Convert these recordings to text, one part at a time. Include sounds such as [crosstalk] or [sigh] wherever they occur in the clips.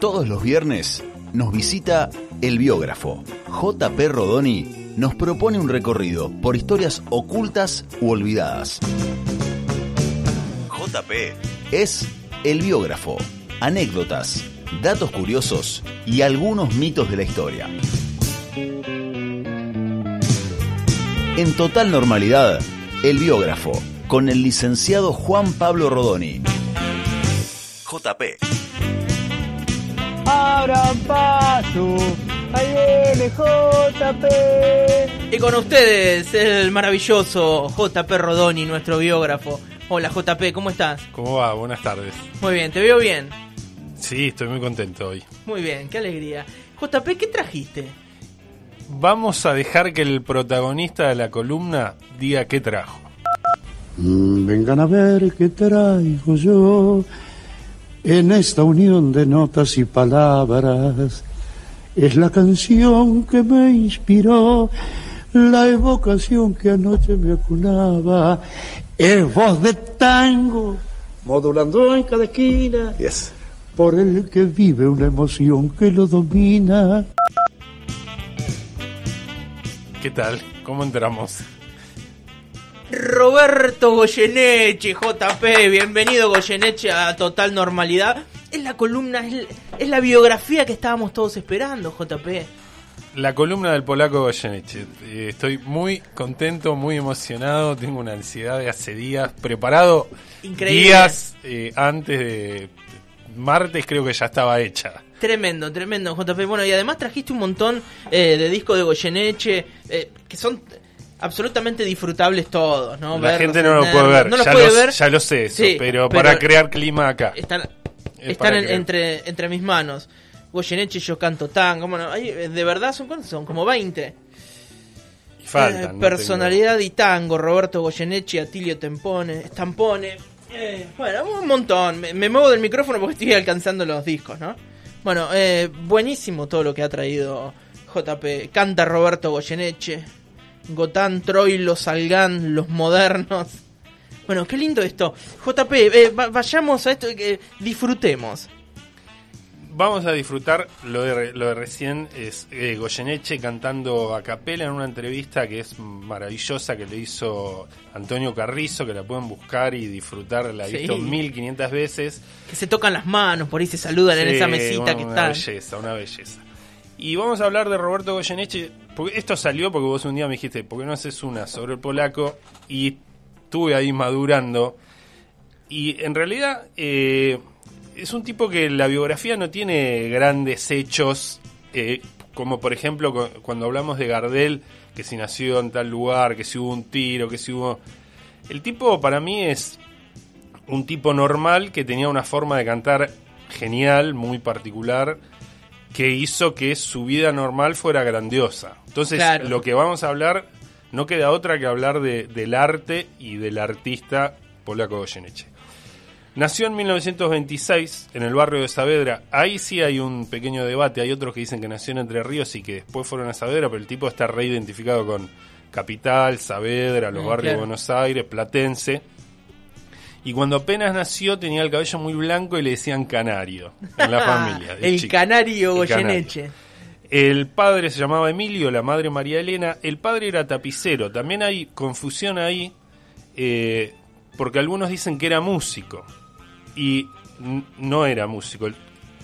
Todos los viernes nos visita el biógrafo. JP Rodoni nos propone un recorrido por historias ocultas u olvidadas. JP es el biógrafo. Anécdotas, datos curiosos y algunos mitos de la historia. En total normalidad, el biógrafo, con el licenciado Juan Pablo Rodoni. JP. Abran paso, ahí viene JP. Y con ustedes, el maravilloso JP Rodoni, nuestro biógrafo. Hola JP, ¿cómo estás? ¿Cómo va? Buenas tardes. Muy bien, te veo bien. Sí, estoy muy contento hoy. Muy bien, qué alegría. JP, ¿qué trajiste? Vamos a dejar que el protagonista de la columna diga qué trajo. Mm, Vengan a ver qué traigo yo en esta unión de notas y palabras. Es la canción que me inspiró, la evocación que anoche me acunaba. Es voz de tango, modulando en cada esquina, por el que vive una emoción que lo domina. ¿Qué tal? ¿Cómo entramos? Roberto Goyeneche, JP, bienvenido Goyeneche a Total Normalidad. Es la columna, es, es la biografía que estábamos todos esperando, JP. La columna del polaco Goyeneche. Eh, Estoy muy contento, muy emocionado. Tengo una ansiedad de hace días. Preparado Increíble. días eh, antes de martes, creo que ya estaba hecha. Tremendo, tremendo, JP. Bueno, y además trajiste un montón eh, de discos de Goyeneche eh, que son absolutamente disfrutables todos, ¿no? La Verlos gente en no lo puede ver. No los ya, puede ver. ya lo sé, eso, Sí, pero, pero para crear clima acá. Están, Es están en- entre, entre mis manos. Goyeneche, yo canto tango. Bueno, hay- de verdad son, ¿cuántos son? Como 20. Y faltan. Eh, no personalidad y tango, Roberto Goyeneche, Atilio Tempone, Stampone. Eh, bueno, un montón. Me, me muevo del micrófono porque estoy alcanzando los discos, ¿no? Bueno, eh, buenísimo todo lo que ha traído JP. Canta Roberto Goyeneche. Gotán, Troilo, Salgán, los modernos. Bueno, qué lindo esto. JP, eh, va- vayamos a esto, que disfrutemos. Vamos a disfrutar lo de, lo de recién, es eh, Goyeneche cantando a capela en una entrevista que es maravillosa que le hizo Antonio Carrizo, que la pueden buscar y disfrutar, la he Sí. visto 1500 veces. Que se tocan las manos, por ahí se saludan en esa mesita una, que una está. belleza, una belleza. Y vamos a hablar de Roberto Goyeneche, porque esto salió porque vos un día me dijiste, ¿por qué no haces una sobre el polaco? Y estuve ahí madurando. Y en realidad eh, es un tipo que la biografía no tiene grandes hechos, eh, como por ejemplo cu- cuando hablamos de Gardel, que si nació en tal lugar, que si hubo un tiro, que si hubo... El tipo para mí es un tipo normal que tenía una forma de cantar genial, muy particular, que hizo que su vida normal fuera grandiosa. Entonces, Claro. lo que vamos a hablar no queda otra que hablar de- del arte y del artista polaco Goyeneche. Nació en 1926 en el barrio de Saavedra. Ahí sí hay un pequeño debate. Hay otros que dicen que nació en Entre Ríos y que después fueron a Saavedra, pero el tipo está reidentificado con Capital, Saavedra, los Mm, barrios claro. de Buenos Aires, Platense. Y cuando apenas nació tenía el cabello muy blanco y le decían canario en la [laughs] familia. El chico. canario. Goyeneche. El padre se llamaba Emilio, la madre María Elena. El padre era tapicero. También hay confusión ahí, eh, porque algunos dicen que era músico. Y no era músico.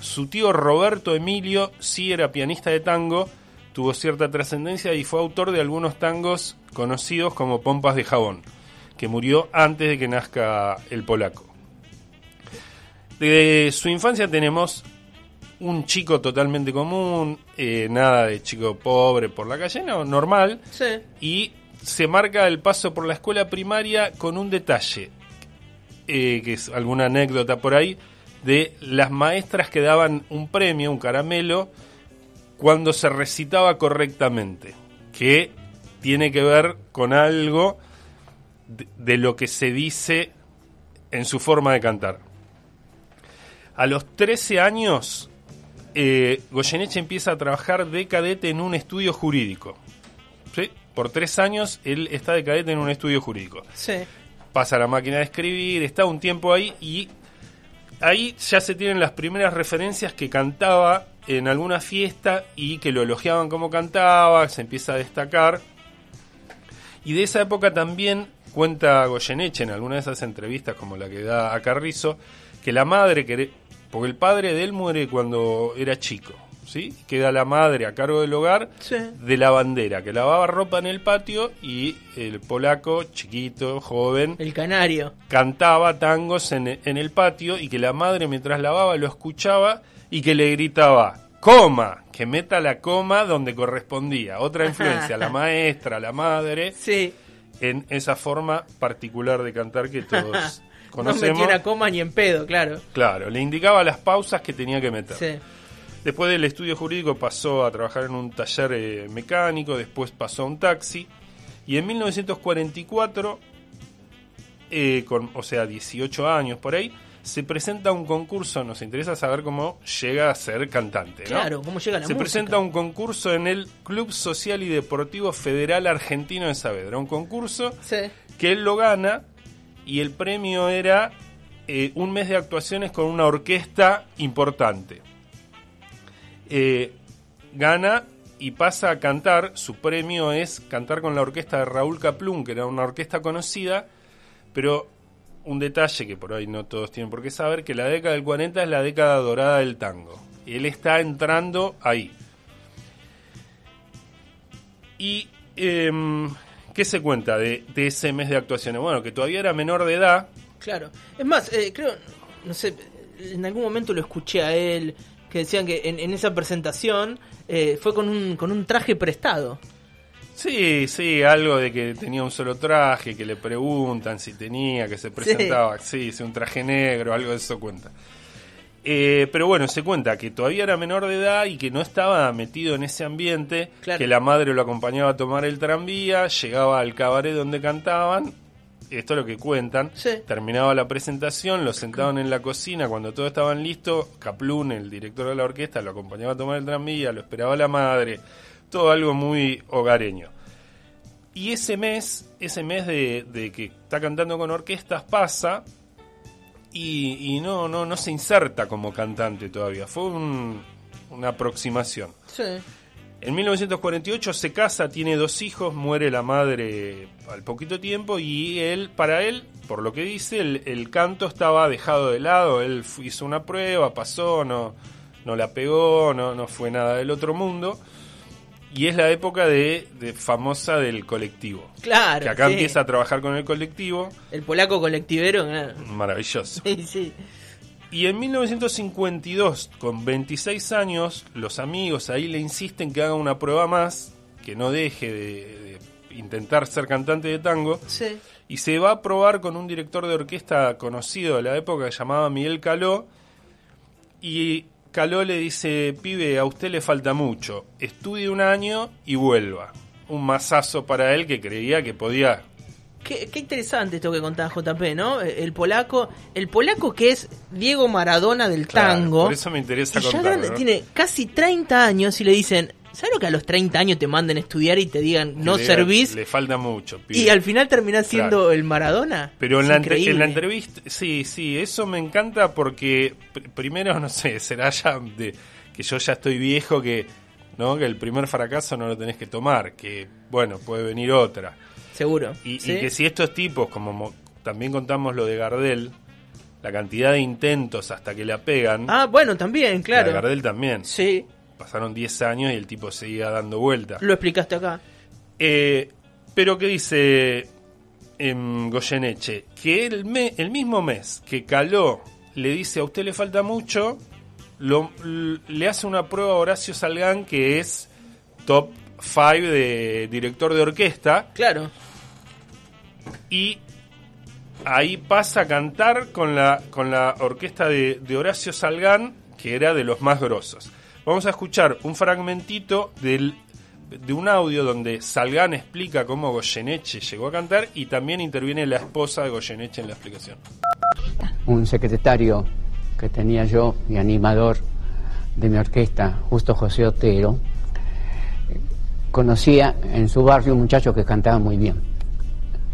Su tío Roberto Emilio sí era pianista de tango, tuvo cierta trascendencia y fue autor de algunos tangos conocidos como Pompas de Jabón, que murió antes de que nazca el polaco. De su infancia tenemos un chico totalmente común, eh, nada de chico pobre por la calle, no, normal, Sí. y se marca el paso por la escuela primaria con un detalle, eh, que es alguna anécdota por ahí, de las maestras que daban un premio, un caramelo, cuando se recitaba correctamente, que tiene que ver con algo de, de lo que se dice en su forma de cantar. A los 13 años, eh, Goyeneche empieza a trabajar de cadete en un estudio jurídico. ¿Sí? Por tres años él está de cadete en un estudio jurídico. Sí. Pasa la máquina de escribir, está un tiempo ahí y ahí ya se tienen las primeras referencias que cantaba en alguna fiesta y que lo elogiaban como cantaba, se empieza a destacar. Y de esa época también cuenta Goyeneche en alguna de esas entrevistas, como la que da a Carrizo, que la madre, que, porque el padre de él muere cuando era chico, ¿sí? Queda la madre a cargo del hogar Sí. de la bandera, que lavaba ropa en el patio y el polaco, chiquito, joven, El canario. cantaba tangos en, en el patio y que la madre mientras lavaba lo escuchaba y que le gritaba, coma, que meta la coma donde correspondía. Otra influencia, la [laughs] maestra, la madre, Sí. En esa forma particular de cantar que todos [laughs] No conocemos. metió una coma ni en pedo, claro. Claro, le indicaba las pausas que tenía que meter. Sí. Después del estudio jurídico pasó a trabajar en un taller eh, mecánico, después pasó a un taxi y en 1944, eh, con, o sea, 18 años por ahí, se presenta un concurso, nos interesa saber cómo llega a ser cantante, ¿no? Claro, cómo llega la Se música. presenta un concurso en el Club Social y Deportivo Federal Argentino de Saavedra, un concurso Sí. que él lo gana y el premio era eh, un mes de actuaciones con una orquesta importante. Eh, gana y pasa a cantar, su premio es cantar con la orquesta de Raúl Caplún, que era una orquesta conocida, pero un detalle que por ahí no todos tienen por qué saber, que la década del 40 es la década dorada del tango. Él está entrando ahí. Y, em, ¿qué se cuenta de, de ese mes de actuaciones? Bueno, que todavía era menor de edad, Claro. Es más, eh, creo, no sé, en algún momento lo escuché a él, que decían que en, en esa presentación eh, fue con un, con un traje prestado. Sí, sí, algo de que tenía un solo traje, que le preguntan si tenía, que se presentaba, sí, sí, un traje negro, algo de eso cuenta. Eh, pero bueno, se cuenta que todavía era menor de edad y que no estaba metido en ese ambiente, Claro. que la madre lo acompañaba a tomar el tranvía, llegaba al cabaret donde cantaban, esto es lo que cuentan, Sí. terminaba la presentación, lo sentaban en la cocina, cuando todos estaban listos, Caplún, el director de la orquesta, lo acompañaba a tomar el tranvía, lo esperaba la madre, todo algo muy hogareño. Y ese mes, ese mes de, de que está cantando con orquestas pasa y, y no, no, no se inserta como cantante todavía. Fue un- una aproximación. Sí. En 1948 se casa, tiene dos hijos, muere la madre al poquito tiempo y él, para él, por lo que dice, el, el canto estaba dejado de lado. Él hizo una prueba, pasó, no, no la pegó, no, no fue nada del otro mundo. Y es la época de, de famosa del colectivo. Claro. que acá sí. empieza a trabajar con el colectivo, El polaco colectivero, maravilloso. Sí, sí. Y en 1952, con 26 años, los amigos ahí le insisten que haga una prueba más, que no deje de, de intentar ser cantante de tango, Sí. y se va a probar con un director de orquesta conocido de la época que se llamaba Miguel Caló, y Caló le dice, pibe, a usted le falta mucho, estudie un año y vuelva. Un masazo para él que creía que podía Qué, qué interesante esto que contaba JP, ¿no? El polaco, el polaco que es Diego Maradona del Claro, tango. por eso me interesa ya contarlo, grande, ¿no? tiene casi 30 años y le dicen, ¿sabes lo que a los 30 años te manden a estudiar y te digan que no le- servís? Le falta mucho. pibe". Y al final terminás siendo Claro. el Maradona. Pero en la, en la entrevista, sí, sí, eso me encanta porque pr- primero, no sé, [laughs] será ya de que yo ya estoy viejo que, ¿no? Que el primer fracaso no lo tenés que tomar, que bueno, puede venir otra. Seguro. Y, que si estos tipos, como mo- también contamos lo de Gardel, la cantidad de intentos hasta que la pegan, Ah, bueno, también, la de claro. Gardel también. Sí, Pasaron 10 años y el tipo seguía dando vueltas. lo explicaste acá. Eh, pero que dice em, Goyeneche, que el, me- el mismo mes que Caló le dice a usted le falta mucho, lo- le hace una prueba a Horacio Salgán que es top 5 de director de orquesta Claro. y ahí pasa a cantar con la, con la orquesta de, de Horacio Salgán, que era de los más grosos. Vamos a escuchar un fragmentito del, de un audio donde Salgán explica cómo Goyeneche llegó a cantar y también interviene la esposa de Goyeneche en la explicación. un secretario que tenía yo y animador de mi orquesta, justo José Otero, conocía en su barrio un muchacho que cantaba muy bien,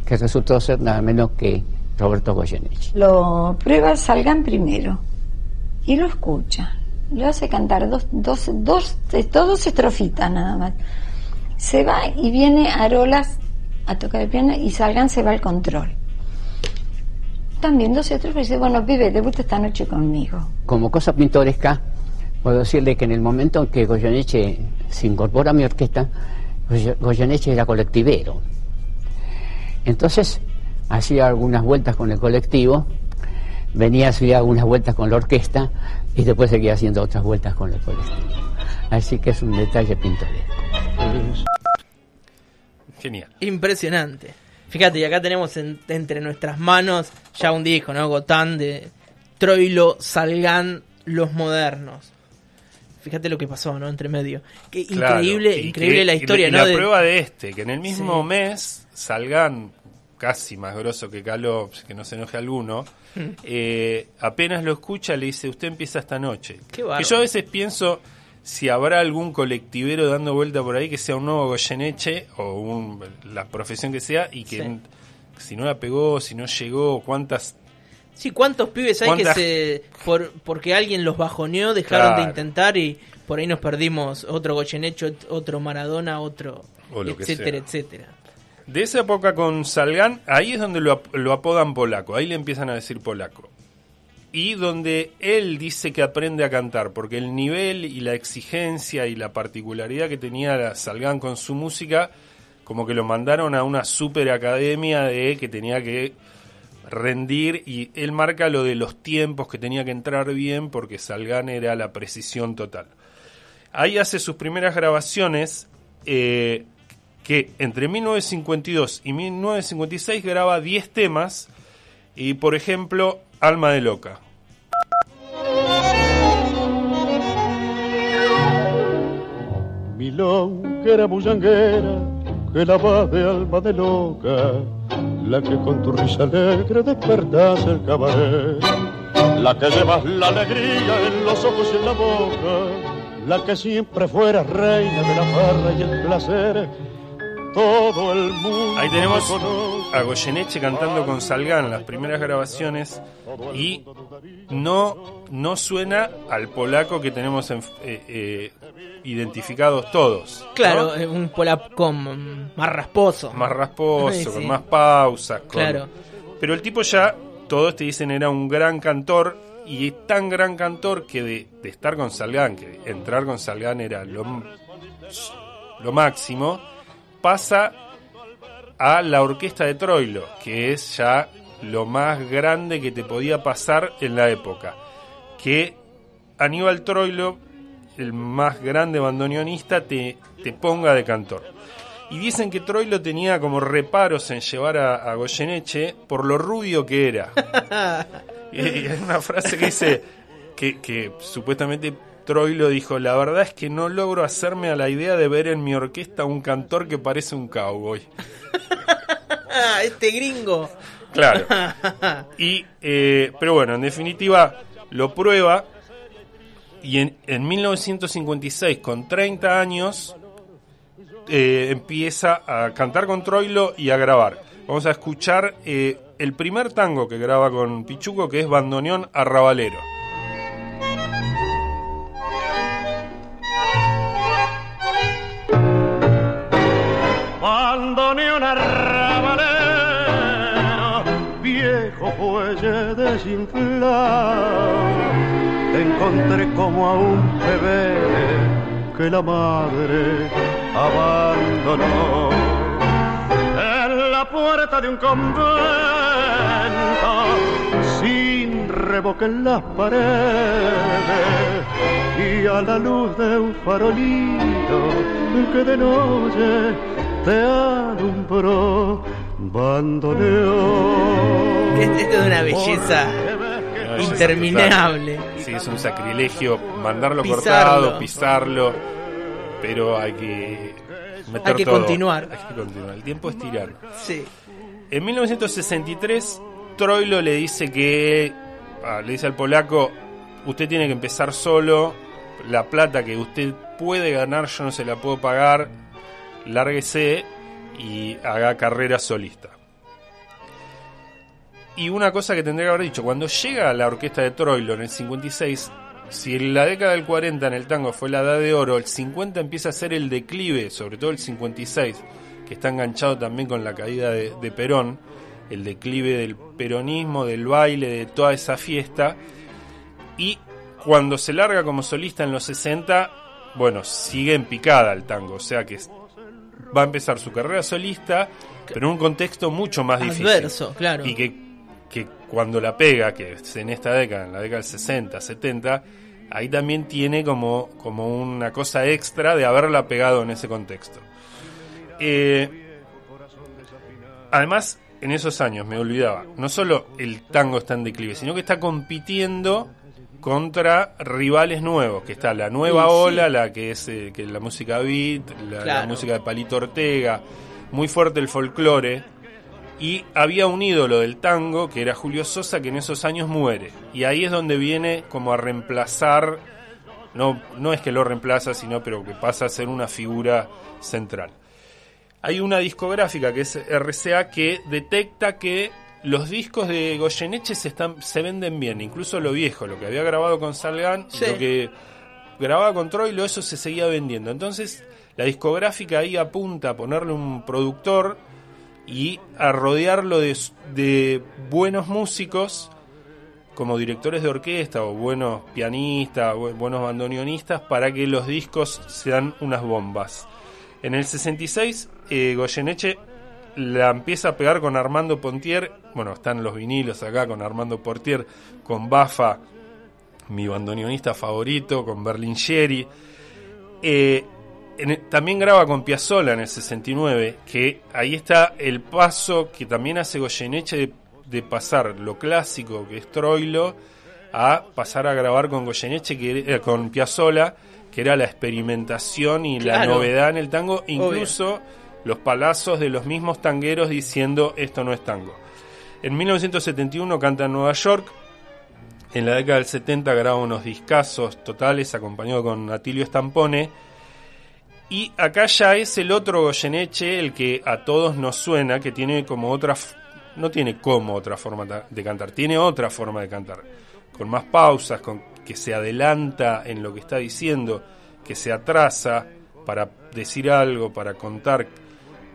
que resultó ser nada menos que Roberto Goyeneche. Lo prueba Salgan primero y lo escucha. Lo hace cantar dos, dos, dos, dos estrofitas nada más. Se va y viene Arolas a tocar el piano y Salgan se va al control. También dos estrofas y dice, bueno, pibe, debuta esta noche conmigo. Como cosa pintoresca, puedo decirle que en el momento en que Goyeneche se incorpora a mi orquesta, Goye- Goyeneche era colectivero. Entonces, hacía algunas vueltas con el colectivo, venía, hacía algunas vueltas con la orquesta y después seguía haciendo otras vueltas con el colectivo. Así que es un detalle pintoresco. Genial. Impresionante. Fíjate, y acá tenemos en- entre nuestras manos ya un disco, ¿no? Gotán de Troilo, Salgan, Los Modernos. Fíjate lo que pasó, ¿no? Entre medio. Qué Claro, increíble, increíble que- la historia, y ¿no? La De- prueba de este, que en el mismo Sí. mes salgan casi más grosso que Caló, que no se enoje alguno, eh, apenas lo escucha le dice, usted empieza esta noche. Qué que yo a veces pienso si habrá algún colectivero dando vuelta por ahí que sea un nuevo Goyeneche o un, la profesión que sea y que Sí. si no la pegó, si no llegó, cuántas Sí, ¿cuántos pibes hay ¿Cuántas- que se... Por, porque alguien los bajoneó, dejaron de intentar y por ahí nos perdimos otro Goyeneche, otro Maradona, otro... O lo que etcétera, sea. etcétera. De esa época con Salgan, ahí es donde lo, ap- lo apodan polaco, ahí le empiezan a decir polaco. Y donde él dice que aprende a cantar, porque el nivel y la exigencia y la particularidad que tenía Salgan con su música, como que lo mandaron a una super academia de que tenía que rendir y él marca lo de los tiempos que tenía que entrar bien porque Salgan era la precisión total. Ahí hace sus primeras grabaciones eh, que entre 1952 y 1956 graba 10 temas y por ejemplo Alma de Loca. Milonguera bullanguera, que la va de alma de loca, la que con tu risa alegre despertas el cabaret, la que llevas la alegría en los ojos y en la boca, la que siempre fuera reina de la farra y el placer, todo el mundo Ahí tenemos a Goyeneche cantando con Salgan las primeras grabaciones y no, no suena al polaco que tenemos en- eh, eh, identificados todos. ¿no? Claro, eh, un polaco más rasposo. más rasposo, Sí, con más pausas. con- Claro. Pero el tipo ya, todos te dicen, era un gran cantor. Y es tan gran cantor que de, de estar con Salgan, que entrar con Salgan era lo, lo máximo, pasa a la orquesta de Troilo, que es ya lo más grande que te podía pasar en la época. Que Aníbal Troilo, el más grande bandoneonista, te, te ponga de cantor. Y dicen que Troilo tenía como reparos en llevar a, a Goyeneche por lo rubio que era. [laughs] y hay una frase que dice que, que supuestamente Troilo dijo, la verdad es que no logro hacerme a la idea de ver en mi orquesta un cantor que parece un cowboy. [laughs] Ah, este gringo. Claro. [laughs] Y, eh, pero bueno, en definitiva, lo prueba. Y en, en 1956, con 30 años, eh, empieza a cantar con Troilo y a grabar. Vamos a escuchar eh, el primer tango que graba con Pichuco, que es Bandoneón Arrabalero. Bandoneón arrabalero, viejo fuelle desinflado. Te encontré como a un bebé que la madre abandonó. En la puerta de un convento, sin revoque en las paredes, y a la luz de un farolito que de noche te alumbró bandoneón. Esto es una belleza interminable. Sí, es un sacrilegio mandarlo Pisarlo. cortado, pisarlo, pero hay que meter Hay que todo. continuar. Hay que continuar. El tiempo es tirano. Sí. En 1963, Troilo le dice que. ah, le dice al polaco: Usted tiene que empezar solo. La plata que usted puede ganar, yo no se la puedo pagar. Lárguese y haga carrera solista. Y una cosa que tendría que haber dicho, cuando llega la orquesta de Troilo en el 56, si en la década del 40 en el tango fue la edad de oro, el 50 empieza a ser el declive, sobre todo el 56, que está enganchado también con la caída de, de Perón, el declive del peronismo, del baile, de toda esa fiesta. Y cuando se larga como solista en los 60, bueno, sigue en picada el tango, o sea que va a empezar su carrera solista, pero en un contexto mucho más difícil. Adverso, claro. Y que, que cuando la pega, que es en esta década, en la década del 60, 70, ahí también tiene como, como una cosa extra de haberla pegado en ese contexto. Eh, además, en esos años, me olvidaba, no solo el tango está en declive, sino que está compitiendo contra rivales nuevos, que está la nueva sí. ola, la que es, eh, que la música beat, la, la música de Palito Ortega, muy fuerte el folclore, y había un ídolo del tango que era Julio Sosa que en esos años muere, y ahí es donde viene como a reemplazar, no, no es que lo reemplaza, sino pero que pasa a ser una figura central. Hay una discográfica que es RCA que detecta que los discos de Goyeneche se, están, se venden bien, incluso lo viejo, lo que había grabado con Salgan, y Sí. lo que grababa con Troilo, eso se seguía vendiendo. Entonces, la discográfica ahí apunta a ponerle un productor y a rodearlo de, de buenos músicos como directores de orquesta o buenos pianistas, bu- buenos bandoneonistas para que los discos sean unas bombas. En el 66, eh, Goyeneche la empieza a pegar con Armando Pontier. Bueno, están los vinilos acá con Armando Pontier, con Bafa, mi bandoneonista favorito, con Berlingeri. Eh, en- también graba con Piazzolla en el 69, que ahí está el paso que también hace Goyeneche de, de pasar lo clásico que es Troilo a pasar a grabar con Goyeneche, que, eh, con Piazzolla, que era la experimentación y la novedad en el tango, incluso los palazos de los mismos tangueros diciendo esto no es tango. En 1971 canta en Nueva York, en la década del 70 graba unos discazos totales acompañado con Atilio Stampone. Y acá ya es el otro Goyeneche el que a todos nos suena, que tiene como otra... No tiene como otra forma de cantar, tiene otra forma de cantar. Con más pausas, con que se adelanta en lo que está diciendo, que se atrasa para decir algo, para contar,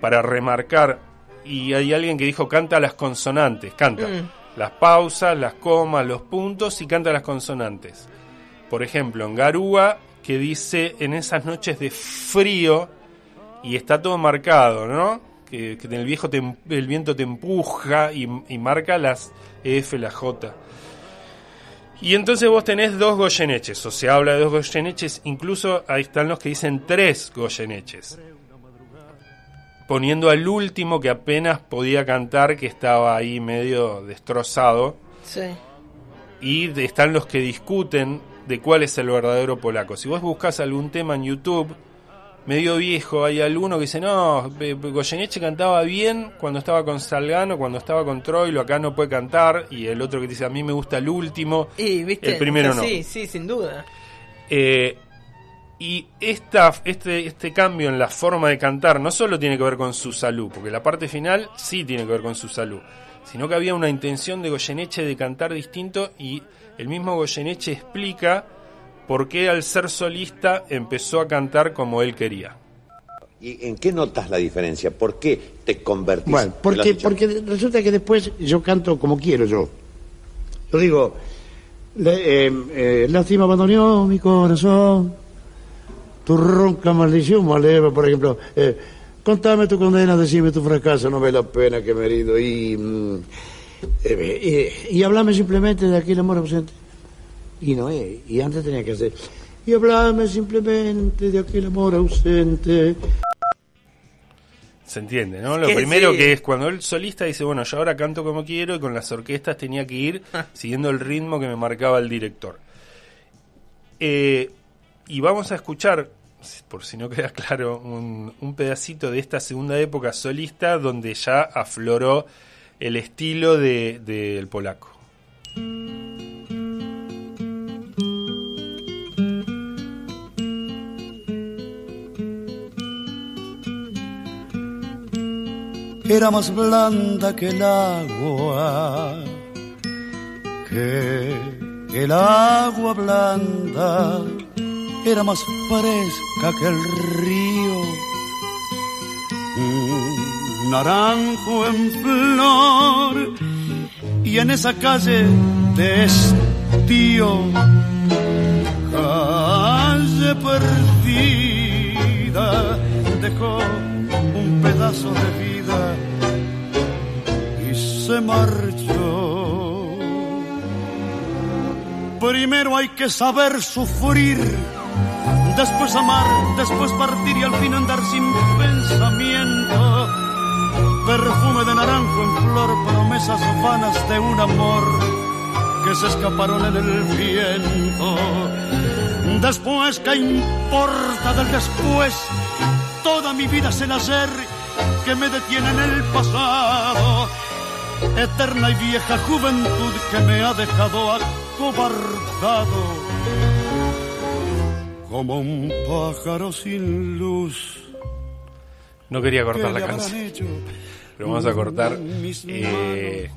para remarcar. Y hay alguien que dijo canta las consonantes, canta Mm. las pausas, las comas, los puntos y canta las consonantes. Por ejemplo, en Garúa, que dice en esas noches de frío y está todo marcado, ¿no? Que, que el viejo te el viento te empuja y, y marca las F, la J. Y entonces vos tenés dos Goyeneches, o se habla de dos Goyeneches, incluso ahí están los que dicen tres Goyeneches. Poniendo al último que apenas podía cantar, que estaba ahí medio destrozado. Sí. Y están los que discuten de cuál es el verdadero polaco. Si vos buscas algún tema en YouTube, medio viejo, hay alguno que dice, no, Goyeneche cantaba bien cuando estaba con Salgano, cuando estaba con Troilo, acá no puede cantar, y el otro que dice, a mí me gusta el último, Y, ¿viste? el primero no. Sí, sí, sin duda. Eh, y esta, este, este cambio en la forma de cantar no solo tiene que ver con su salud, porque la parte final sí tiene que ver con su salud, sino que había una intención de Goyeneche de cantar distinto y el mismo Goyeneche explica por qué al ser solista empezó a cantar como él quería. ¿Y en qué notas la diferencia? ¿Por qué te convertís? Bueno, ¿Me lo porque, porque resulta que después yo canto como quiero yo. Yo digo, eh, eh, lástima abandonó mi corazón, tu ronca maldición maleva, por ejemplo. eh, contame tu condena, decime tu fracaso, no ve la pena que me he herido. Y, mm, eh, eh, y hablame simplemente de aquel amor ausente. Y no es, y antes tenía que hacer. Y hablame simplemente de aquel amor ausente. ¿Se entiende, no? Lo Que primero sí. que es cuando el solista dice, bueno, yo ahora canto como quiero y con las orquestas tenía que ir siguiendo el ritmo que me marcaba el director. Eh, y vamos a escuchar, por si no queda claro, un, pedacito de esta segunda época solista donde ya afloró el estilo de- del polaco. era más blanda que el agua que el agua blanda era más fresca que el río. Un naranjo en flor y en esa calle de estío, calle perdida, dejó un pedazo de vida y se marchó. Primero hay que saber sufrir, después amar, después partir y al fin andar sin pensamiento. Perfume de naranjo en flor, promesas vanas de un amor que se escaparon en el viento. Después, ¿qué importa del después? Toda mi vida es el ayer que me detiene en el pasado. Eterna y vieja juventud que me ha dejado acobardado. Como un pájaro sin luz. No quería cortar la ¿Qué le habrán canción, pero vamos a cortar. Mis eh,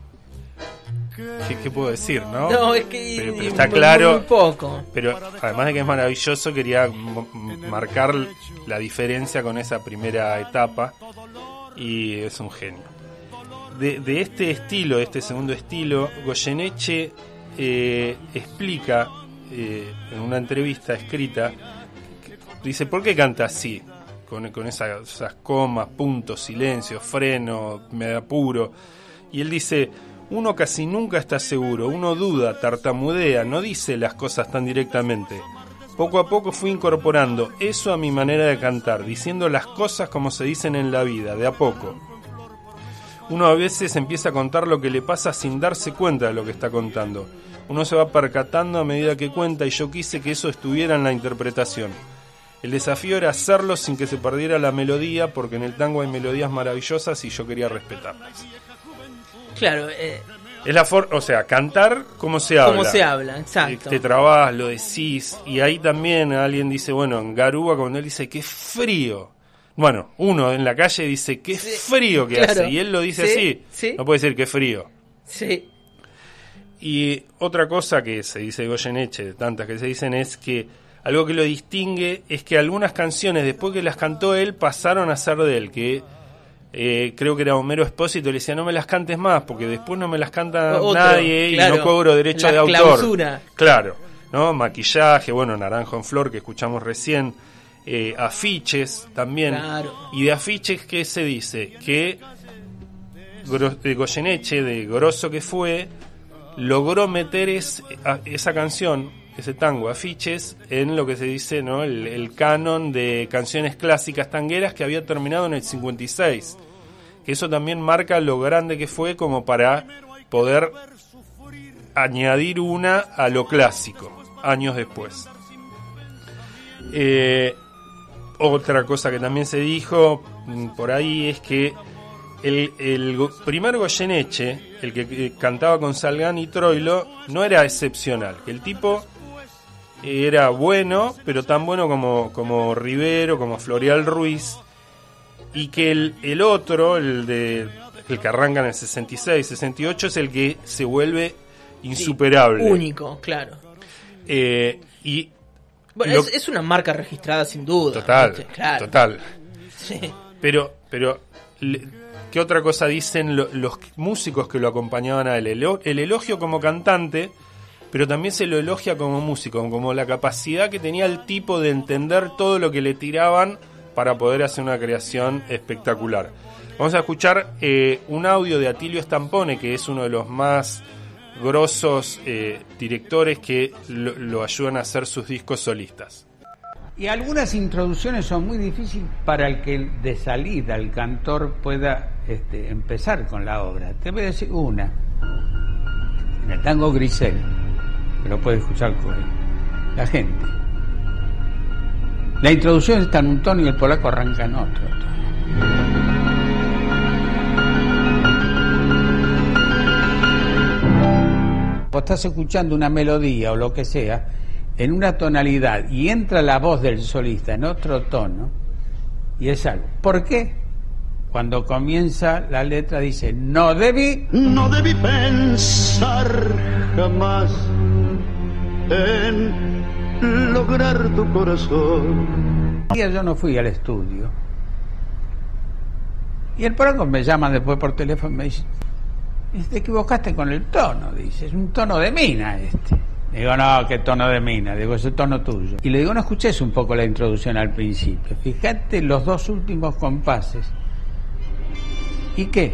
¿qué, qué puedo decir, no? No, es que Pero- pero está claro. muy poco. Pero además de que es maravilloso, quería marcar la diferencia con esa primera etapa y es un genio. De, de este estilo, de este segundo estilo, Goyeneche eh, explica eh, en una entrevista escrita, dice, ¿por qué canta así? Con, con esa- esas comas, puntos, silencio, freno, me apuro. Y él dice, uno casi nunca está seguro, uno duda, tartamudea, no dice las cosas tan directamente. Poco a poco fui incorporando eso a mi manera de cantar, diciendo las cosas como se dicen en la vida, de a poco. Uno a veces empieza a contar lo que le pasa sin darse cuenta de lo que está contando. Uno se va percatando a medida que cuenta y yo quise que eso estuviera en la interpretación. El desafío era hacerlo sin que se perdiera la melodía, porque en el tango hay melodías maravillosas y yo quería respetarlas. Claro, eh, Es la forma, o sea, cantar como se habla. como se habla, exacto. Te trabas, lo decís. Y ahí también alguien dice, bueno, en Garúa cuando él dice, qué frío. Bueno, uno en la calle dice, qué frío que claro. hace. Y él lo dice Sí, así. sí. No puede decir qué frío. Sí, Y otra cosa que se dice de Goyeneche, de tantas que se dicen, es que algo que lo distingue es que algunas canciones, después que las cantó él, pasaron a ser de él. Que eh, creo que era Homero Espósito, le decía, no me las cantes más, porque después no me las canta Otro, nadie claro. y no cobro derecho La de autor. clausura. Claro, ¿no? Maquillaje, bueno, Naranjo en Flor, que escuchamos recién. eh, afiches también. Claro. Y de afiches, ¿qué se dice? Que Goyeneche, de grosso que fue, logró meter esa canción, ese tango, afiches, en lo que se dice, el canon de canciones clásicas tangueras que había terminado en el 56. Que eso también marca lo grande que fue como para poder añadir una a lo clásico, años después. Eh, otra cosa que también se dijo mm, por ahí es que el, el primer Goyeneche, el que eh, cantaba con Salgán y Troilo, no era excepcional. Que el tipo era bueno, pero tan bueno como, como Rivero, como Florial Ruiz. Y que el, el otro, el de el que arranca en el 66, 68, es el que se vuelve insuperable. único, claro. Eh, y Bueno, lo- es, es una marca registrada sin duda. Total, total. Sí. Pero, pero, le- ¿qué otra cosa dicen lo- los músicos que lo acompañaban a él? El, elo- el elogio como cantante, pero también se lo elogia como músico, como la capacidad que tenía el tipo de entender todo lo que le tiraban para poder hacer una creación espectacular. Vamos a escuchar eh, un audio de Atilio Stampone, que es uno de los más grosos eh, directores que lo ayudan a hacer sus discos solistas. Y algunas introducciones son muy difíciles para el que de salida el cantor pueda este, empezar con la obra. Te voy a decir una. En el tango Grisel, que lo puede escuchar con la gente. La introducción está en un tono y el polaco arranca en otro tono. Estás escuchando una melodía o lo que sea en una tonalidad y entra la voz del solista en otro tono y es algo. ¿Por qué? Cuando comienza la letra dice, no debí, No debí pensar jamás en lograr tu corazón. Un día yo no fui al estudio. Y el polaco me llama después por teléfono y me dice, te equivocaste con el tono, dice, es un tono de mina este. Digo, no, qué tono de mina, digo, es el tono tuyo. Y le digo, no escuches un poco la introducción al principio, fíjate los dos últimos compases. ¿Y qué?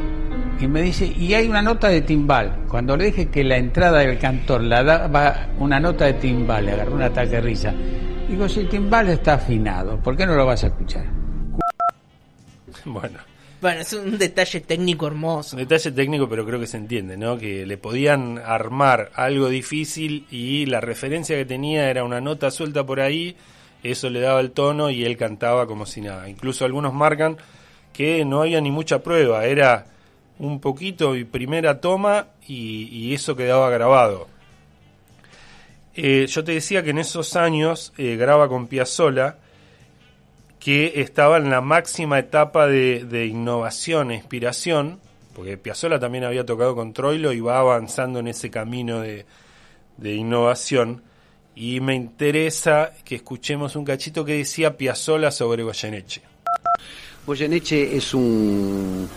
Y me dice, y hay una nota de timbal. Cuando le dije que la entrada del cantor la daba una nota de timbal, le agarró un ataque de risa. Digo, si el timbal está afinado, ¿por qué no lo vas a escuchar? Bueno, Bueno, es un detalle técnico hermoso. un detalle técnico, pero creo que se entiende, ¿no? Que le podían armar algo difícil y la referencia que tenía era una nota suelta por ahí, eso le daba el tono y él cantaba como si nada. Incluso algunos marcan que no había ni mucha prueba, era un poquito y primera toma y, eso quedaba grabado. Eh, yo te decía que en esos años eh, graba con Piazzolla, que estaba en la máxima etapa de, innovación e inspiración, porque Piazzolla también había tocado con Troilo y va avanzando en ese camino de, de innovación. Y me interesa que escuchemos un cachito que decía Piazzolla sobre Goyeneche. Goyeneche es un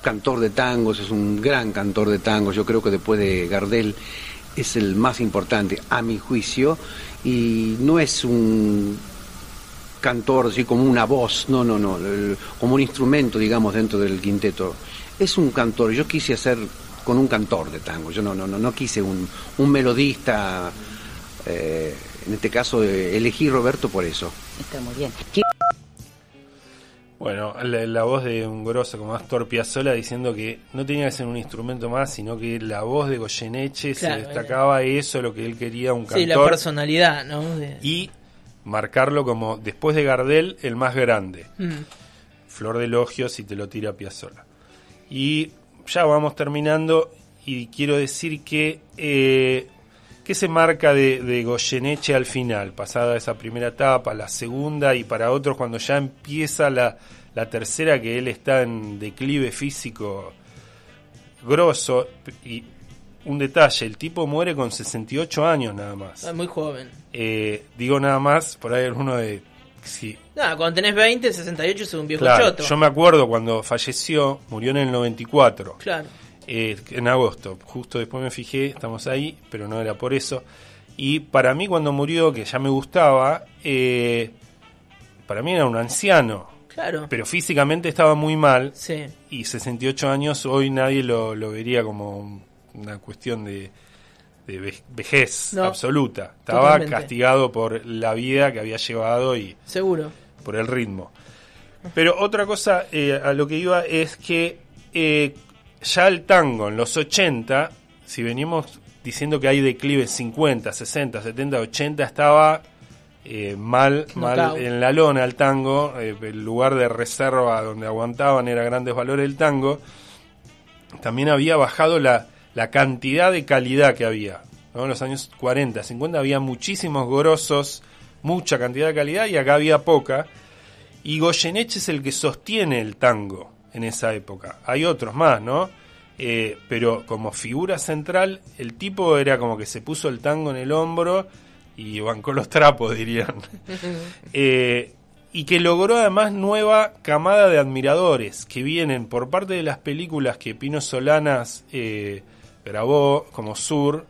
cantor de tangos, es un gran cantor de tangos, yo creo que después de Gardel es el más importante a mi juicio y no es un cantor así como una voz, no, no, no, el- como un instrumento digamos dentro del quinteto. Es un cantor, yo quise hacer con un cantor de tango, yo no, no, no, no quise un, un melodista, eh, en este caso eh, elegí Roberto por eso. Está muy bien. Bueno, la, la voz de un grosso como Astor Piazzolla diciendo que no tenía que ser un instrumento más, sino que la voz de Goyeneche Claro, se destacaba eso, lo que él quería, un Sí, la cantor. personalidad, ¿no? De- y marcarlo como, después de Gardel, el más grande. Mm. Flor de elogios y te lo tira Piazzolla. Y ya vamos terminando y quiero decir que eh, ¿qué se marca de, de Goyeneche al final? Pasada esa primera etapa, la segunda y para otros cuando ya empieza la, la tercera que él está en declive físico grosso y un detalle, el tipo muere con 68 años nada más. Ah, Muy joven. Eh, digo nada más, por ahí alguno de... Sí, No, cuando tenés 20, 68 es un viejo Claro, choto. yo me acuerdo cuando falleció, murió en el 94, Claro. eh, en agosto, justo después me fijé, estamos ahí, pero no era por eso. Y para mí cuando murió, que ya me gustaba, eh, para mí era un anciano, Claro. pero físicamente estaba muy mal Sí. y 68 años hoy nadie lo, lo vería como un- una cuestión de, de ve- vejez No, absoluta. Estaba totalmente. castigado por la vida que había llevado y Seguro. por el ritmo. Pero otra cosa eh, a lo que iba es que eh, ya el tango en los 80, si venimos diciendo que hay declives 50, 60, 70, 80, estaba eh, mal, mal en la lona el tango, el lugar de reserva donde aguantaban era grandes valores del tango. También había bajado la, la cantidad de calidad que había. ¿no? En los años 40, 50 había muchísimos grosos, mucha cantidad de calidad y acá había poca. Y Goyeneche es el que sostiene el tango en esa época. Hay otros más, ¿no? Eh, pero como figura central, el tipo era como que se puso el tango en el hombro y bancó los trapos, dirían. [laughs] Eh, y que logró además nueva camada de admiradores que vienen por parte de las películas que Pino Solanas eh, grabó, como Sur,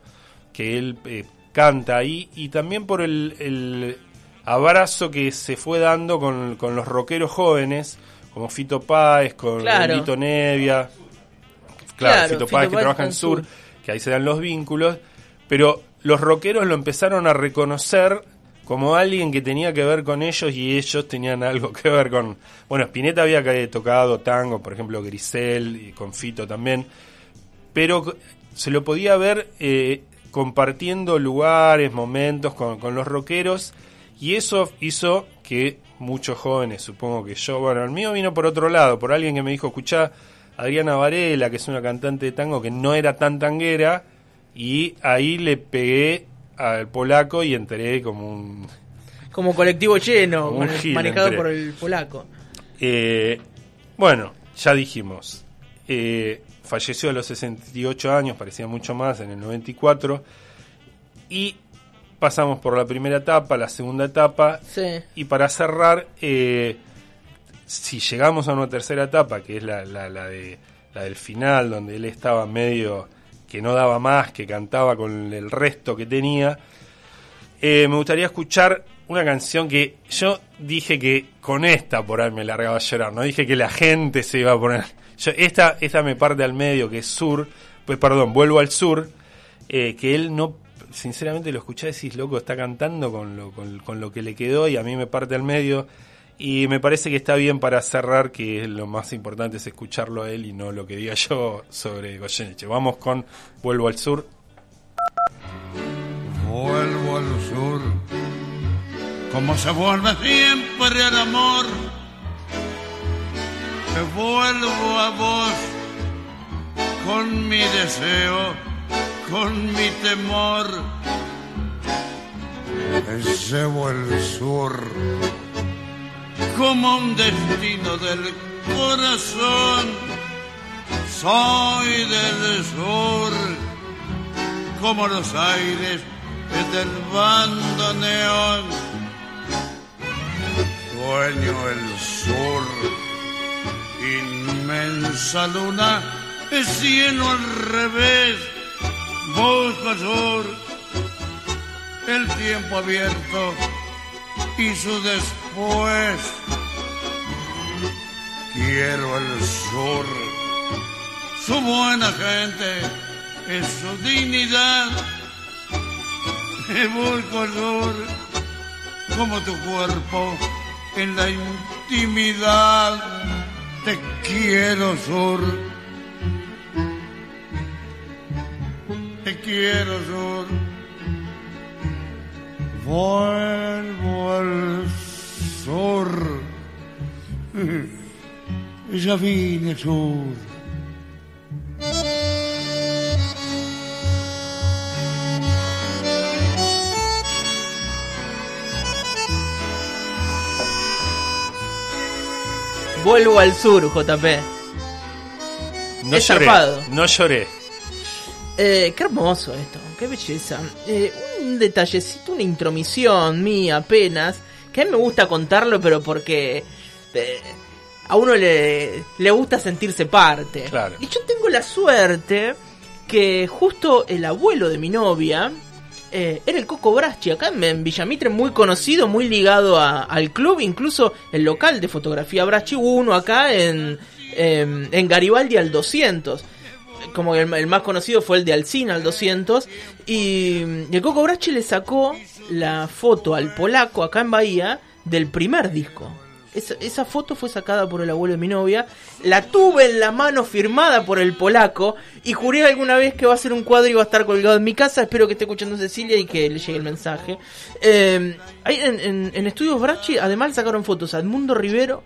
que él eh, canta ahí, y también por el, el abrazo que se fue dando con, con los rockeros jóvenes, como Fito Páez, con Claro. Lito Nevia, claro, Claro, Fito Fito Páez que Páez trabaja en Sur, Sur. que ahí se dan los vínculos, pero los rockeros lo empezaron a reconocer como alguien que tenía que ver con ellos y ellos tenían algo que ver con... Bueno, Spinetta había tocado tango, por ejemplo, Grisel y con Fito también, pero se lo podía ver eh, compartiendo lugares, momentos con, con los rockeros y eso hizo que muchos jóvenes, supongo que yo, bueno, el mío vino por otro lado, por alguien que me dijo, escuchá, Adriana Varela, que es una cantante de tango que no era tan tanguera, y ahí le pegué al polaco y entré como un... Como colectivo lleno, Como manejado entré. por el polaco. Eh, bueno, ya dijimos. eh, falleció a los 68 años, parecía mucho más, en el 94. Y pasamos por la primera etapa, la segunda etapa. Sí. Y para cerrar, eh, si llegamos a una tercera etapa, que es la, la, la de, la del final, donde él estaba medio que no daba más, que cantaba con el resto que tenía, eh, me gustaría escuchar una canción que yo dije que con esta por ahí me largaba a llorar, no dije que la gente se iba a poner. Esta, esta me parte al medio, que es sur, pues perdón, vuelvo al sur, eh, que él no, sinceramente lo escuché decís, loco, está cantando con lo, con, con lo que le quedó y a mí me parte al medio. Y me parece que está bien para cerrar, que lo más importante es escucharlo a él y no lo que diga [laughs] yo sobre Goyeneche. Vamos con Vuelvo al Sur. Vuelvo al sur, como se vuelve siempre al amor. Que vuelvo a vos con mi deseo, con mi temor. Llevo el sur como un destino del corazón. Soy del sur como los aires del bandoneón. Sueño el sur, inmensa luna, el cielo al revés, busco sur, el tiempo abierto y su después. Quiero el sur, su buena gente, es su dignidad. Busco el sur, como tu cuerpo en la intimidad. Te quiero sur, te quiero sur. Vuelvo al sur. [laughs] Ya vine sur. Vuelvo al sur, JP. No Es lloré, zarpado. no lloré. Eh, qué hermoso esto, qué belleza. Eh, un detallecito, una intromisión mía apenas, que a mí me gusta contarlo, pero porque eh, a uno le, le gusta sentirse parte. Claro. Y yo tengo la suerte que justo el abuelo de mi novia eh, era el Coco Braschi, acá en, Villamitre, muy conocido, muy ligado al club, incluso el local de fotografía Braschi, hubo uno acá en, em, en Garibaldi al 200 como el, más conocido fue el de Alcina, al 200. Y, el Coco Bracci le sacó la foto al polaco acá en Bahía del primer disco. Esa, esa foto fue sacada por el abuelo de mi novia. La tuve en la mano firmada por el polaco. Y juré alguna vez que va a ser un cuadro y va a estar colgado en mi casa. Espero que esté escuchando Cecilia y que le llegue el mensaje. Eh, ahí en, en- en Estudios Bracci, además sacaron fotos a Edmundo Rivero.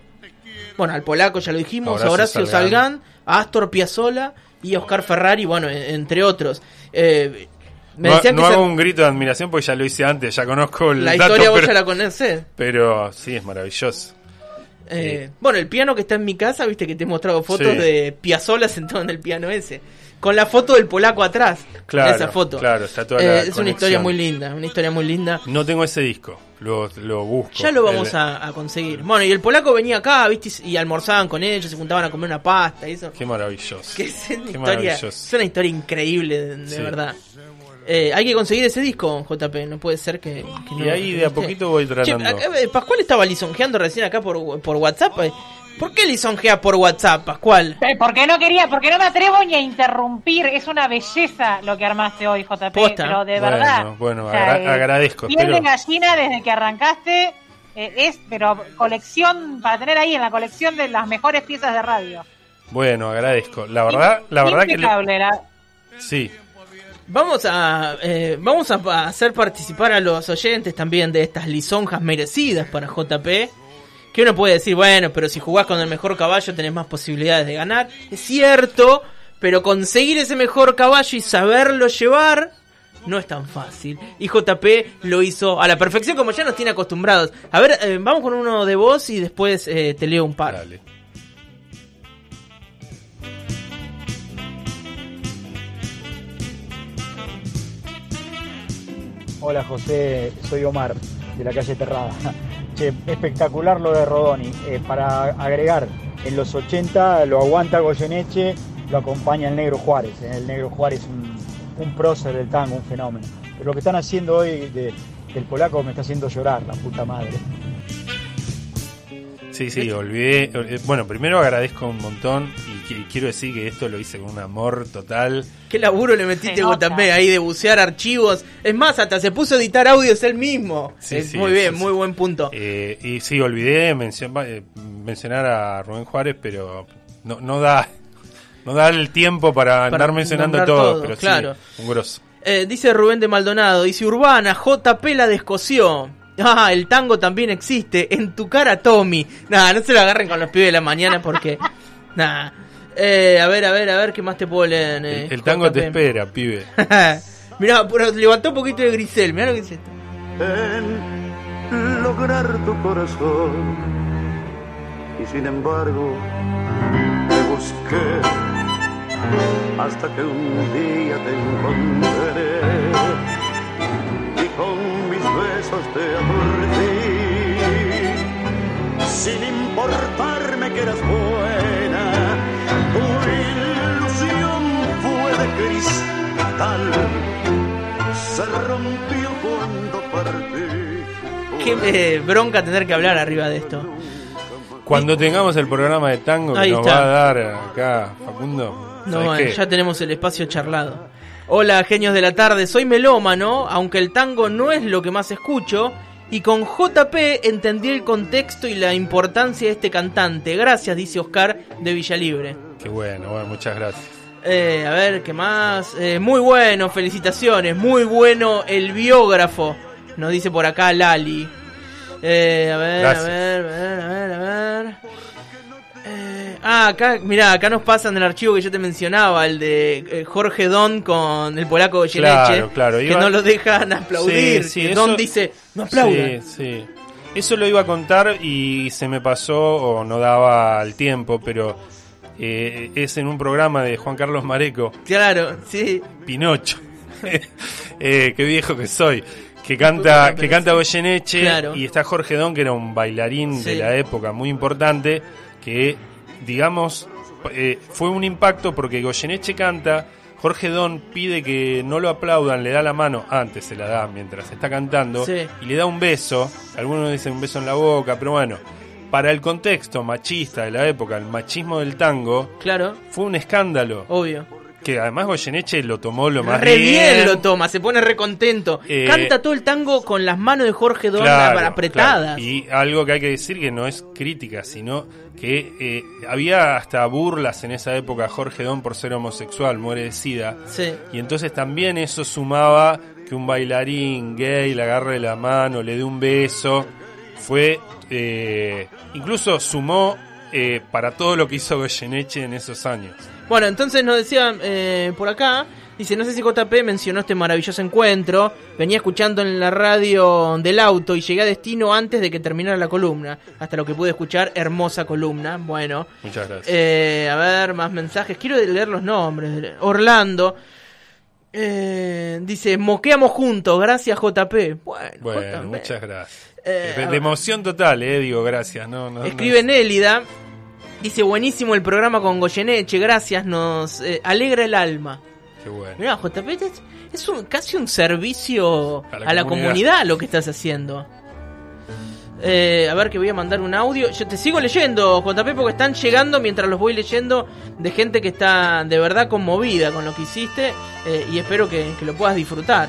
Bueno, al polaco ya lo dijimos. a Horacio Salgán. A Astor Piazzolla y a Oscar Ferrari, bueno, en- entre otros. Eh, me No, se- hago un grito de admiración porque ya lo hice antes, ya conozco el la dato, historia vos pero, ya la conocés. pero sí, es maravilloso. Eh, bueno, el piano que está en mi casa, viste que te he mostrado fotos Sí. de Piazzolla sentado en el piano ese. Con la foto del polaco atrás. Claro, esa foto. claro, está toda Eh, la es una historia muy linda, una historia muy linda. No tengo ese disco, lo, lo busco. Ya lo vamos El- a, a conseguir. Bueno, y el polaco venía acá, viste, y almorzaban con ellos, se juntaban a comer una pasta y eso. Qué maravilloso. Que es una, Qué historia, maravilloso. es una historia increíble, de, de Sí. verdad. Eh, hay que conseguir ese disco, JP, no puede ser que, que no- Y ahí de a poquito voy tratando. Che, acá, Pascual estaba lisonjeando recién acá por, por WhatsApp. eh. ¿Por qué lisonjea por WhatsApp, Pascual? Eh, Porque no quería, porque no me atrevo ni a interrumpir. Es una belleza lo que armaste hoy, JP. Posta. Pero de Bueno, verdad. bueno, o sea, agra- eh, agradezco, Piel de gallina desde que arrancaste. eh, es, pero colección, para tener ahí en la colección de las mejores piezas de radio. Bueno, agradezco. La verdad, la verdad que le- la- sí. Vamos a eh, vamos a hacer participar a los oyentes también de estas lisonjas merecidas para JP. Que uno puede decir, bueno, pero si jugás con el mejor caballo tenés más posibilidades de ganar. Es cierto, pero conseguir ese mejor caballo y saberlo llevar no es tan fácil. Y JP lo hizo a la perfección como ya nos tiene acostumbrados. A ver, eh, vamos con uno de vos y después eh, te leo un par. Hola José, soy Omar de la calle Terrada. [laughs] Che, espectacular lo de Rodoni. Eh, para agregar, en los 80 lo aguanta Goyeneche, lo acompaña el Negro Juárez. Eh, El Negro Juárez un, un prócer del tango, un fenómeno. Pero lo que están haciendo hoy de- del polaco me está haciendo llorar, la puta madre. Sí, sí, olvidé. eh, Bueno, primero agradezco un montón y, quiero decir que esto lo hice con un amor total. ¿Qué laburo le metiste. JP ahí de bucear archivos? Es más, hasta se puso a editar audios él mismo. Sí, Es sí, muy bien, sí. muy buen punto. Eh, y sí, olvidé eh, mencionar a Rubén Juárez, pero no, no da no da el tiempo para, Para andar mencionando todo, todo, pero sí, claro. un grosso. Eh, dice Rubén de Maldonado, dice Urbana, JP la descoció. Ah, el tango también existe. En tu cara, Tommy. Nah, no se lo agarren con los pibes de la mañana porque. [laughs] Nah. Eh, a ver, a ver, a ver, ¿qué más te puedo leer? eh, El, el tango te espera, pibe. [laughs] Mirá, pero levantó un poquito de grisel. Mirá lo que dice esto. en lograr tu corazón. Y sin embargo, te busqué hasta que un día te encontré y con mis besos te aturdí. Sin importarme que eras buena, cristal. Se rompió cuando partí. Qué eh, bronca tener que hablar arriba de esto. Cuando tengamos el programa de tango que Ahí nos está. va a dar acá Facundo, No, ¿sabes eh, qué? ya tenemos el espacio charlado. Hola, genios de la tarde, soy melómano, aunque el tango no es lo que más escucho, y con JP entendí el contexto y la importancia de este cantante. Gracias, dice Oscar de Villalibre. Qué bueno, bueno, muchas gracias. Eh, a ver, ¿qué más? Eh, muy bueno, felicitaciones, muy bueno el biógrafo, nos dice por acá Lali. Eh, a ver, a ver, a ver, a ver, a ver. Eh, ah, acá, mirá, acá nos pasan el archivo que yo te mencionaba, el de eh, Jorge Don con el polaco Goyeneche, Claro, claro, que no lo dejan aplaudir. Sí, sí, eso- Don dice, no aplaudan. Sí, sí. Eso lo iba a contar y se me pasó o no daba el tiempo, pero eh, es en un programa de Juan Carlos Mareco, Claro, sí. Pinocho. [laughs] Eh, qué viejo que soy. Que canta, que canta Goyeneche Claro. y está Jorge Don, que era un bailarín de la época muy importante, que digamos eh, fue un impacto porque Goyeneche canta, Jorge Don pide que no lo aplaudan, le da la mano, antes se la da mientras está cantando, Sí. y le da un beso, algunos dicen un beso en la boca, pero bueno, para el contexto machista de la época, el machismo del tango, Claro, fue un escándalo. obvio. Que además Goyeneche lo tomó lo más Re bien. bien. lo toma, se pone re contento. Eh, Canta todo el tango con las manos de Jorge Don Claro, apretadas. claro. Y algo que hay que decir que no es crítica, sino que eh, había hasta burlas en esa época a Jorge Don por ser homosexual, muere de sida. Sí. Y entonces también eso sumaba que un bailarín gay le agarre la mano, le dé un beso. Fue. eh, incluso sumó eh, para todo lo que hizo Goyeneche en esos años. Bueno, entonces nos decía eh, por acá, dice, no sé si JP mencionó este maravilloso encuentro, venía escuchando en la radio del auto y llegué a destino antes de que terminara la columna, hasta lo que pude escuchar, hermosa columna, bueno. Muchas gracias. Eh, a ver, más mensajes, quiero leer los nombres. Orlando. eh, dice, moqueamos juntos, gracias JP. Bueno, Bueno, JP. muchas gracias. Eh, de, emoción total, eh, digo, gracias. No, no, no- Escribe Nélida. Dice, buenísimo el programa con Goyeneche, gracias, nos eh, alegra el alma. Qué bueno. Mira, JP es, es un, casi un servicio A a la la, comunidad. comunidad. lo que estás haciendo. Eh, a ver que voy a mandar un audio. Yo te sigo leyendo, JP, porque están llegando mientras los voy leyendo de gente que está de verdad conmovida con lo que hiciste eh, y espero que, que lo puedas disfrutar.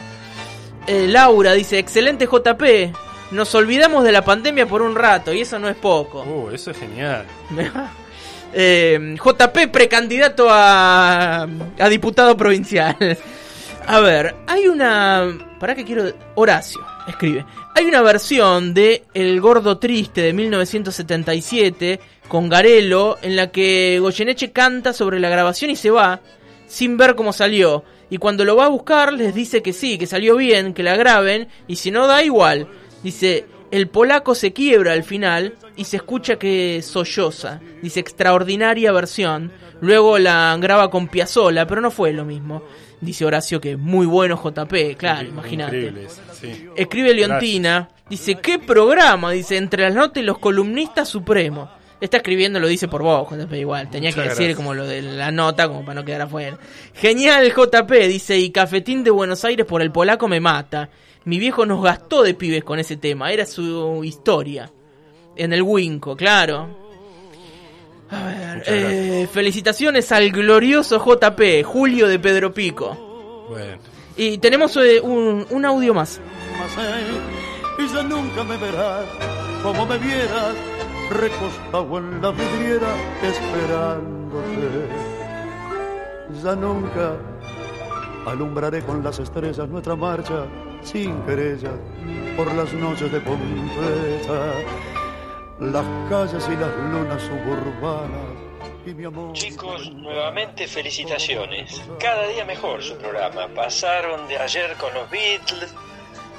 Eh, Laura dice, excelente JP, nos olvidamos de la pandemia por un rato y eso no es poco. Uh, eso es genial. [laughs] Eh, JP precandidato a, a diputado provincial. A ver, hay una... ¿Para qué quiero...? Horacio, escribe. Hay una versión de El Gordo Triste de 1977 con Garelo en la que Goyeneche canta sobre la grabación y se va sin ver cómo salió. Y cuando lo va a buscar les dice que sí, que salió bien, que la graben y si no da igual. Dice, el polaco se quiebra al final y se escucha que solloza. Dice, extraordinaria versión. Luego la graba con Piazzola, pero no fue lo mismo. Dice Horacio que muy bueno JP, claro, imagínate. Sí. Escribe Leontina, dice, ¿qué programa? Dice, entre las notas y los columnistas supremos. Está escribiendo, lo dice por vos, JP, igual. Tenía que decir gracias. como lo de la nota, como para no quedar afuera. Genial, JP, dice, y Cafetín de Buenos Aires por el polaco me mata. Mi viejo nos gastó de pibes con ese tema, era su historia. En el Winco, claro. A ver, eh, felicitaciones al glorioso JP, Julio de Pedro Pico. Bueno. Y tenemos eh, un, un audio más. y ya nunca me verás como me vieras recostado en la vidriera esperándote. Ya nunca alumbraré con las estrellas nuestra marcha sin querella por las noches de Pompeya, las calles y las lunas suburbanas y mi amor. Chicos, nuevamente felicitaciones. Cada día mejor su programa. Pasaron de ayer con los Beatles,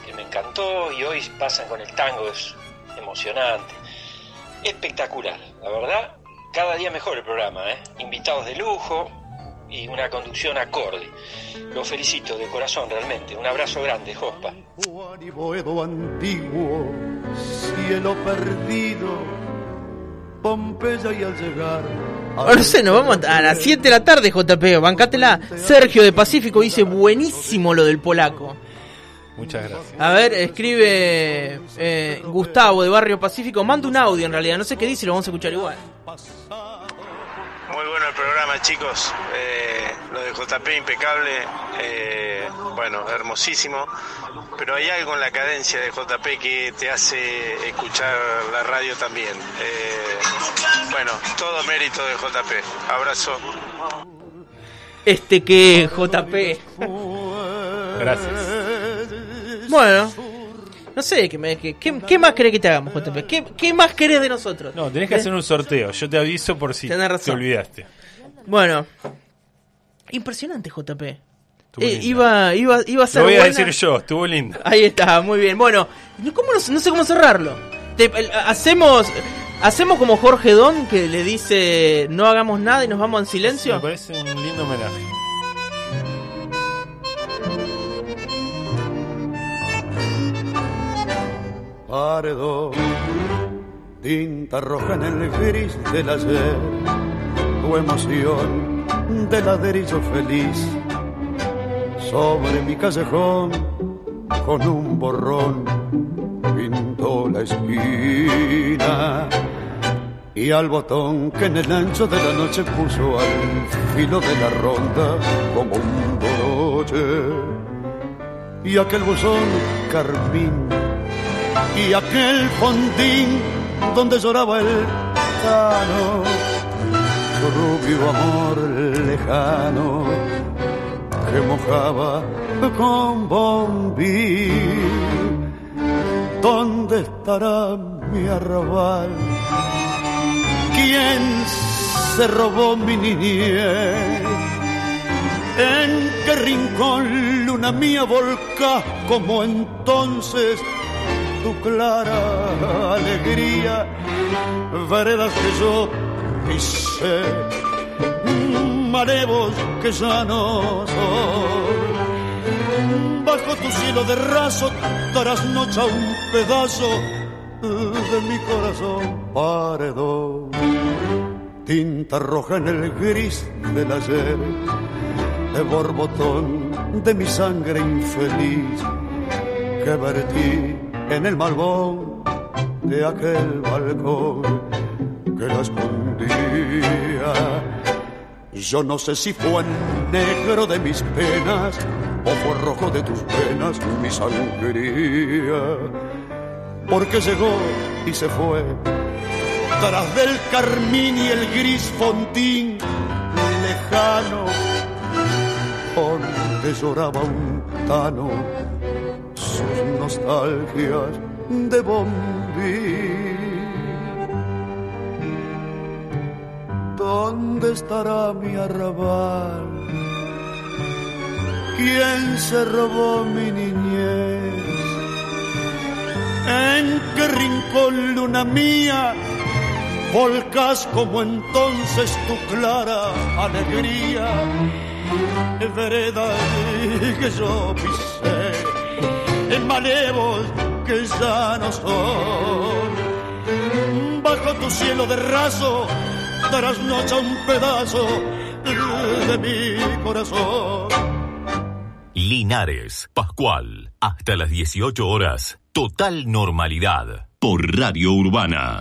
que me encantó, y hoy pasan con el tango, es emocionante. Espectacular, la verdad. Cada día mejor el programa, ¿eh? Invitados de lujo y una conducción acorde. Los felicito de corazón realmente. Un abrazo grande, Jospa. Juan y Boedo antiguo, cielo perdido, Pompeya y al llegar. Ahora sé, nos vamos a las 7 de la tarde, JP, bancátela. Sergio de Pacífico dice, buenísimo lo del polaco. Muchas gracias. A ver, escribe eh, Gustavo de Barrio Pacífico, manda un audio en realidad, no sé qué dice, lo vamos a escuchar igual. Muy bueno el programa, chicos. Eh, lo de JP impecable. eh, bueno, hermosísimo. Pero hay algo en la cadencia de JP que te hace escuchar la radio también. Eh, bueno, todo mérito de JP. Abrazo. Este que JP. Gracias. Bueno, no sé, ¿qué, me- qué- qué- qué más querés que te hagamos, JP? ¿Qué, qué más querés de nosotros? No, tenés que hacer un sorteo. Yo te aviso por si Tenés te razón. olvidaste. Bueno, impresionante JP. Eh, iba, iba, iba a ser Lo voy a buena. decir yo, estuvo linda. Ahí está, muy bien. Bueno, ¿cómo no, no sé cómo cerrarlo. Te- hacemos hacemos como Jorge Don que le dice no hagamos nada y nos vamos en silencio. Me parece un lindo homenaje. Paredón, tinta roja en el gris del ayer, tu emoción de ladrillo feliz, sobre mi callejón con un borrón pintó la esquina y al botón que en el ancho de la noche puso al filo de la ronda como un boroche y aquel buzón carmín y aquel fondín donde lloraba el cano, rubio amor lejano que mojaba con bombín. ¿Dónde estará mi arrabal? ¿Quién se robó mi niñez? ¿En qué rincón, luna mía, volcás como entonces tu clara alegría? Veredas que yo pisé, marevos que ya no soy. Bajo tu cielo de raso trasnocha un pedazo de mi corazón paredón. Tinta roja en el gris del ayer, de borbotón de mi sangre infeliz que vertí en el malvón de aquel balcón que la escondía. Yo no sé si fue negro de mis penas o fue rojo de tus penas mi sangría. Porque llegó y se fue tras del carmín y el gris fontín lejano donde lloraba un tano sus nostalgias de bombín. ¿Dónde estará mi arrabal? ¿Quién se robó mi niñez? ¿En qué rincón, luna mía, volcas como entonces tu clara alegría? vereda que yo pisé, en malevos que ya no son. Bajo tu cielo de raso, darás noche a un pedazo de mi corazón. Linares, Pascual, hasta las 18 horas, total normalidad. Por Radio Urbana.